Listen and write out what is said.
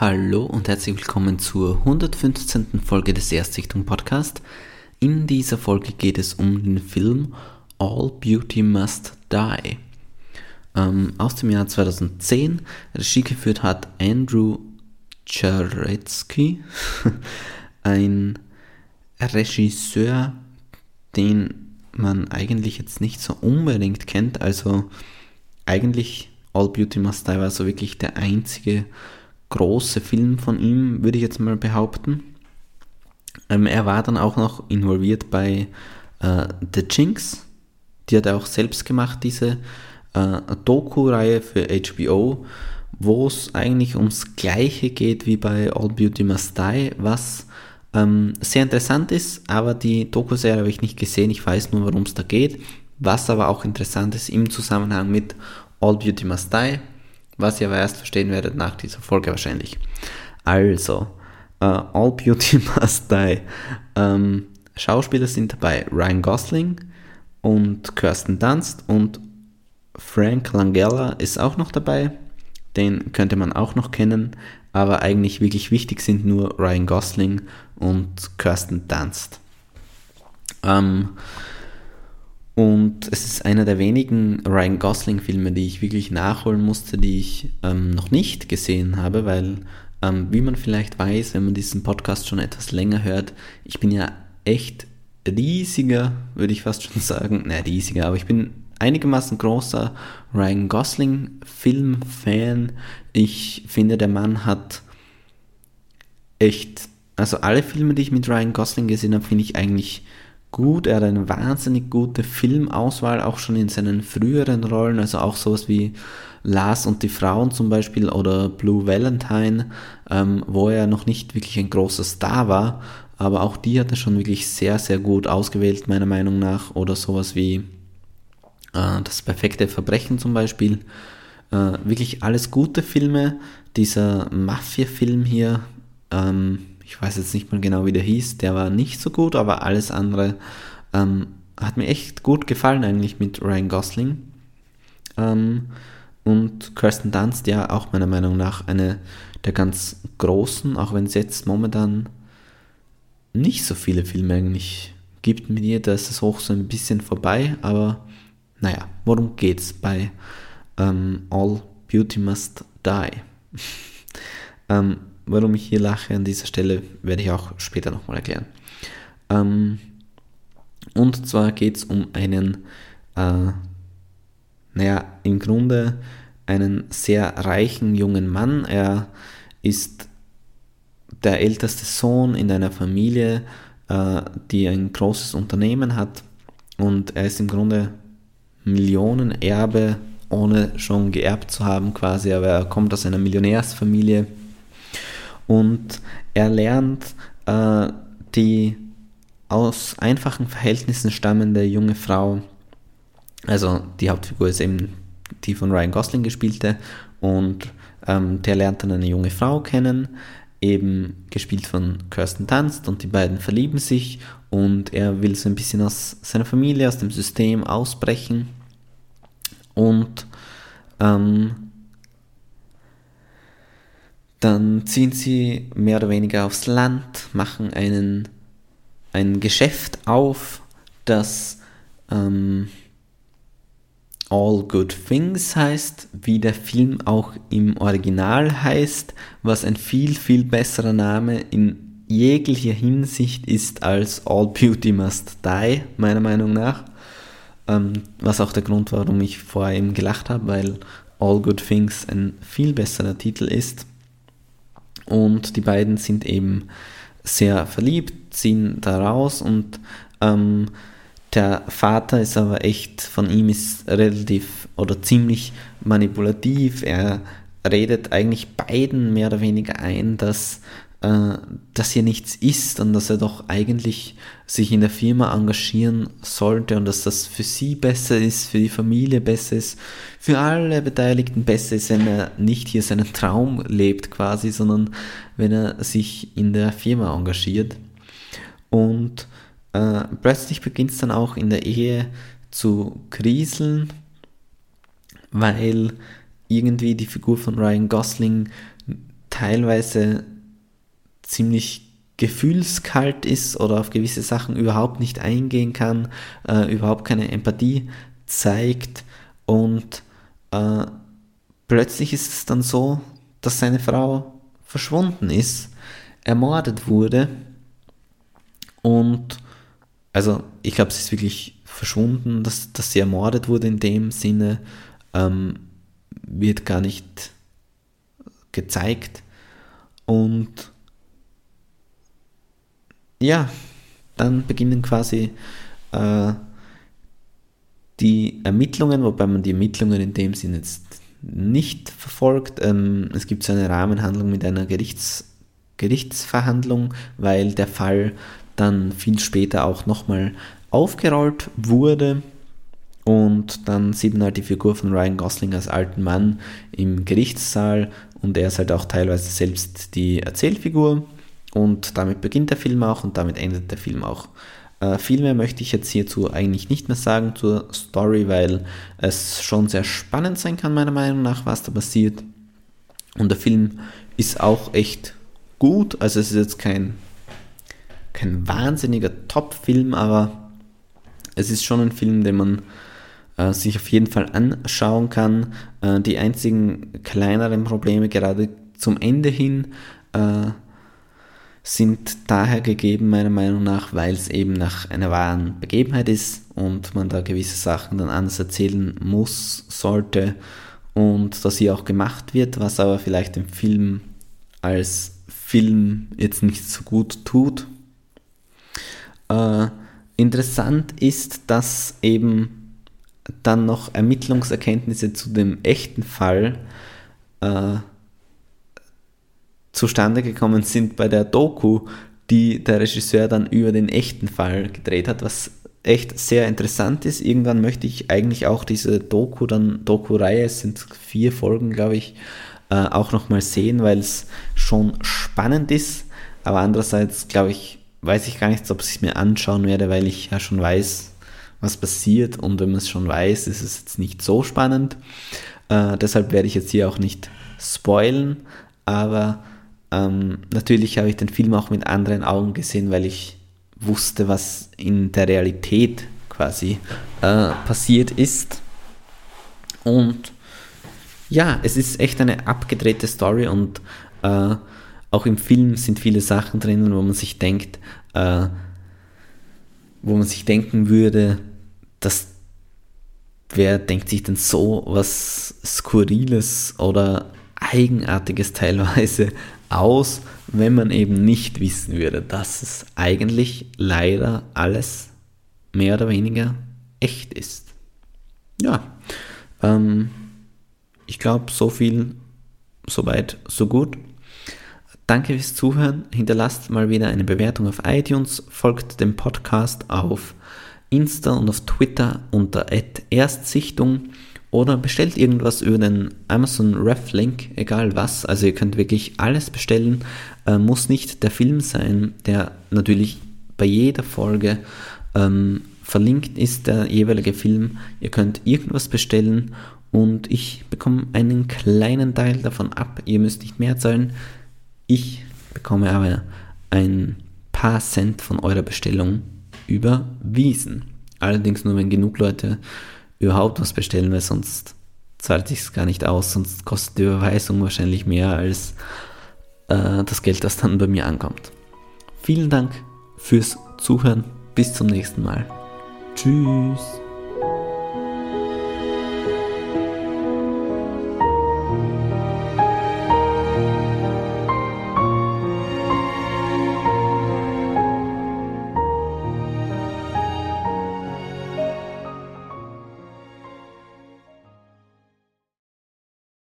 Hallo und herzlich willkommen zur 115. Folge des Erstsichtung Podcast. In dieser Folge geht es um den Film All Beauty Must Die. Ähm, aus dem Jahr 2010. Regie geführt hat Andrew Czaretsky, ein Regisseur, den man eigentlich jetzt nicht so unbedingt kennt. Also eigentlich All Beauty Must Die war so wirklich der einzige große Film von ihm, würde ich jetzt mal behaupten. Ähm, er war dann auch noch involviert bei äh, The Jinx. Die hat er auch selbst gemacht, diese äh, Doku-Reihe für HBO, wo es eigentlich ums Gleiche geht wie bei All Beauty Must Die, was ähm, sehr interessant ist, aber die Doku-Serie habe ich nicht gesehen, ich weiß nur, worum es da geht. Was aber auch interessant ist im Zusammenhang mit All Beauty Must Die, was ihr aber erst verstehen werdet nach dieser Folge wahrscheinlich. Also, uh, All Beauty Must Die. Ähm, Schauspieler sind dabei Ryan Gosling und Kirsten Dunst und Frank Langella ist auch noch dabei. Den könnte man auch noch kennen, aber eigentlich wirklich wichtig sind nur Ryan Gosling und Kirsten Dunst. Ähm, und es ist einer der wenigen Ryan Gosling-Filme, die ich wirklich nachholen musste, die ich ähm, noch nicht gesehen habe, weil, ähm, wie man vielleicht weiß, wenn man diesen Podcast schon etwas länger hört, ich bin ja echt riesiger, würde ich fast schon sagen, ne, riesiger, aber ich bin einigermaßen großer Ryan Gosling-Film-Fan. Ich finde, der Mann hat echt, also alle Filme, die ich mit Ryan Gosling gesehen habe, finde ich eigentlich gut. Er hat eine wahnsinnig gute Filmauswahl, auch schon in seinen früheren Rollen, also auch sowas wie Lars und die Frauen zum Beispiel oder Blue Valentine, ähm, wo er noch nicht wirklich ein großer Star war, aber auch die hat er schon wirklich sehr, sehr gut ausgewählt, meiner Meinung nach, oder sowas wie äh, Das perfekte Verbrechen zum Beispiel. Äh, wirklich alles gute Filme. Dieser Mafia-Film hier, ähm, ich weiß jetzt nicht mal genau, wie der hieß, der war nicht so gut, aber alles andere ähm, hat mir echt gut gefallen eigentlich mit Ryan Gosling. Ähm, und Kirsten Dunst, ja auch meiner Meinung nach eine der ganz großen, auch wenn es jetzt momentan nicht so viele Filme eigentlich gibt mit ihr, da ist es auch so ein bisschen vorbei, aber naja, worum geht's bei ähm, All Beauty Must Die? ähm, warum ich hier lache an dieser Stelle, werde ich auch später nochmal erklären. Ähm, und zwar geht es um einen, äh, naja, im Grunde einen sehr reichen jungen Mann. Er ist der älteste Sohn in einer Familie, äh, die ein großes Unternehmen hat. Und er ist im Grunde Millionenerbe, ohne schon geerbt zu haben quasi. Aber er kommt aus einer Millionärsfamilie und er lernt äh, die aus einfachen Verhältnissen stammende junge Frau, also die Hauptfigur ist eben die von Ryan Gosling gespielte und ähm, der lernt dann eine junge Frau kennen, eben gespielt von Kirsten Dunst und die beiden verlieben sich und er will so ein bisschen aus seiner Familie, aus dem System ausbrechen und ähm, dann ziehen sie mehr oder weniger aufs Land, machen einen, ein Geschäft auf, das ähm, All Good Things heißt, wie der Film auch im Original heißt, was ein viel, viel besserer Name in jeglicher Hinsicht ist als All Beauty Must Die, meiner Meinung nach. Ähm, was auch der Grund war, warum ich vorher eben gelacht habe, weil All Good Things ein viel besserer Titel ist. Und die beiden sind eben sehr verliebt, ziehen da raus und ähm, der Vater ist aber echt, von ihm ist relativ oder ziemlich manipulativ. Er redet eigentlich beiden mehr oder weniger ein, dass äh, dass hier nichts ist und dass er doch eigentlich sich in der Firma engagieren sollte und dass das für sie besser ist, für die Familie besser ist, für alle Beteiligten besser ist, wenn er nicht hier seinen Traum lebt quasi, sondern wenn er sich in der Firma engagiert. Und äh, plötzlich beginnt es dann auch in der Ehe zu kriseln, weil irgendwie die Figur von Ryan Gosling teilweise ziemlich gefühlskalt ist oder auf gewisse Sachen überhaupt nicht eingehen kann, äh, überhaupt keine Empathie zeigt und äh, plötzlich ist es dann so, dass seine Frau verschwunden ist, ermordet wurde und also ich glaube, es ist wirklich verschwunden, dass, dass sie ermordet wurde in dem Sinne, ähm, wird gar nicht gezeigt und ja, dann beginnen quasi äh, die Ermittlungen, wobei man die Ermittlungen in dem Sinne jetzt nicht verfolgt. Ähm, es gibt so eine Rahmenhandlung mit einer Gerichts, Gerichtsverhandlung, weil der Fall dann viel später auch nochmal aufgerollt wurde. Und dann sieht man halt die Figur von Ryan Gosling als alten Mann im Gerichtssaal und er ist halt auch teilweise selbst die Erzählfigur. Und damit beginnt der Film auch und damit endet der Film auch. Äh, viel mehr möchte ich jetzt hierzu eigentlich nicht mehr sagen zur Story, weil es schon sehr spannend sein kann, meiner Meinung nach, was da passiert. Und der Film ist auch echt gut. Also es ist jetzt kein, kein wahnsinniger Top-Film, aber es ist schon ein Film, den man äh, sich auf jeden Fall anschauen kann. Äh, die einzigen kleineren Probleme gerade zum Ende hin äh, sind daher gegeben, meiner Meinung nach, weil es eben nach einer wahren Begebenheit ist und man da gewisse Sachen dann anders erzählen muss, sollte und dass sie auch gemacht wird, was aber vielleicht dem Film als Film jetzt nicht so gut tut. Äh, interessant ist, dass eben dann noch Ermittlungserkenntnisse zu dem echten Fall äh, zustande gekommen sind bei der Doku, die der Regisseur dann über den echten Fall gedreht hat, was echt sehr interessant ist. Irgendwann möchte ich eigentlich auch diese Doku, dann Doku-Reihe, es sind vier Folgen, glaube ich, äh, auch nochmal sehen, weil es schon spannend ist. Aber andererseits, glaube ich, weiß ich gar nicht, ob ich es mir anschauen werde, weil ich ja schon weiß, was passiert. Und wenn man es schon weiß, ist es jetzt nicht so spannend. Äh, deshalb werde ich jetzt hier auch nicht spoilen. Aber ähm, natürlich habe ich den Film auch mit anderen Augen gesehen, weil ich wusste, was in der Realität quasi äh, passiert ist. Und ja, es ist echt eine abgedrehte Story und äh, auch im Film sind viele Sachen drinnen, wo man sich denkt, äh, wo man sich denken würde, dass wer denkt sich denn so was Skurriles oder Eigenartiges teilweise aus, wenn man eben nicht wissen würde, dass es eigentlich leider alles mehr oder weniger echt ist. Ja, ähm, ich glaube, so viel, so weit, so gut. Danke fürs Zuhören. Hinterlasst mal wieder eine Bewertung auf iTunes, folgt dem Podcast auf Insta und auf Twitter unter Erstsichtung oder bestellt irgendwas über den Amazon Ref Link, egal was. Also ihr könnt wirklich alles bestellen. Äh, muss nicht der Film sein, der natürlich bei jeder Folge ähm, verlinkt ist, der jeweilige Film. Ihr könnt irgendwas bestellen und ich bekomme einen kleinen Teil davon ab. Ihr müsst nicht mehr zahlen. Ich bekomme aber ein paar Cent von eurer Bestellung überwiesen. Allerdings nur, wenn genug Leute überhaupt was bestellen, weil sonst zahlt sich es gar nicht aus, sonst kostet die Überweisung wahrscheinlich mehr als äh, das Geld, das dann bei mir ankommt. Vielen Dank fürs Zuhören. Bis zum nächsten Mal. Tschüss.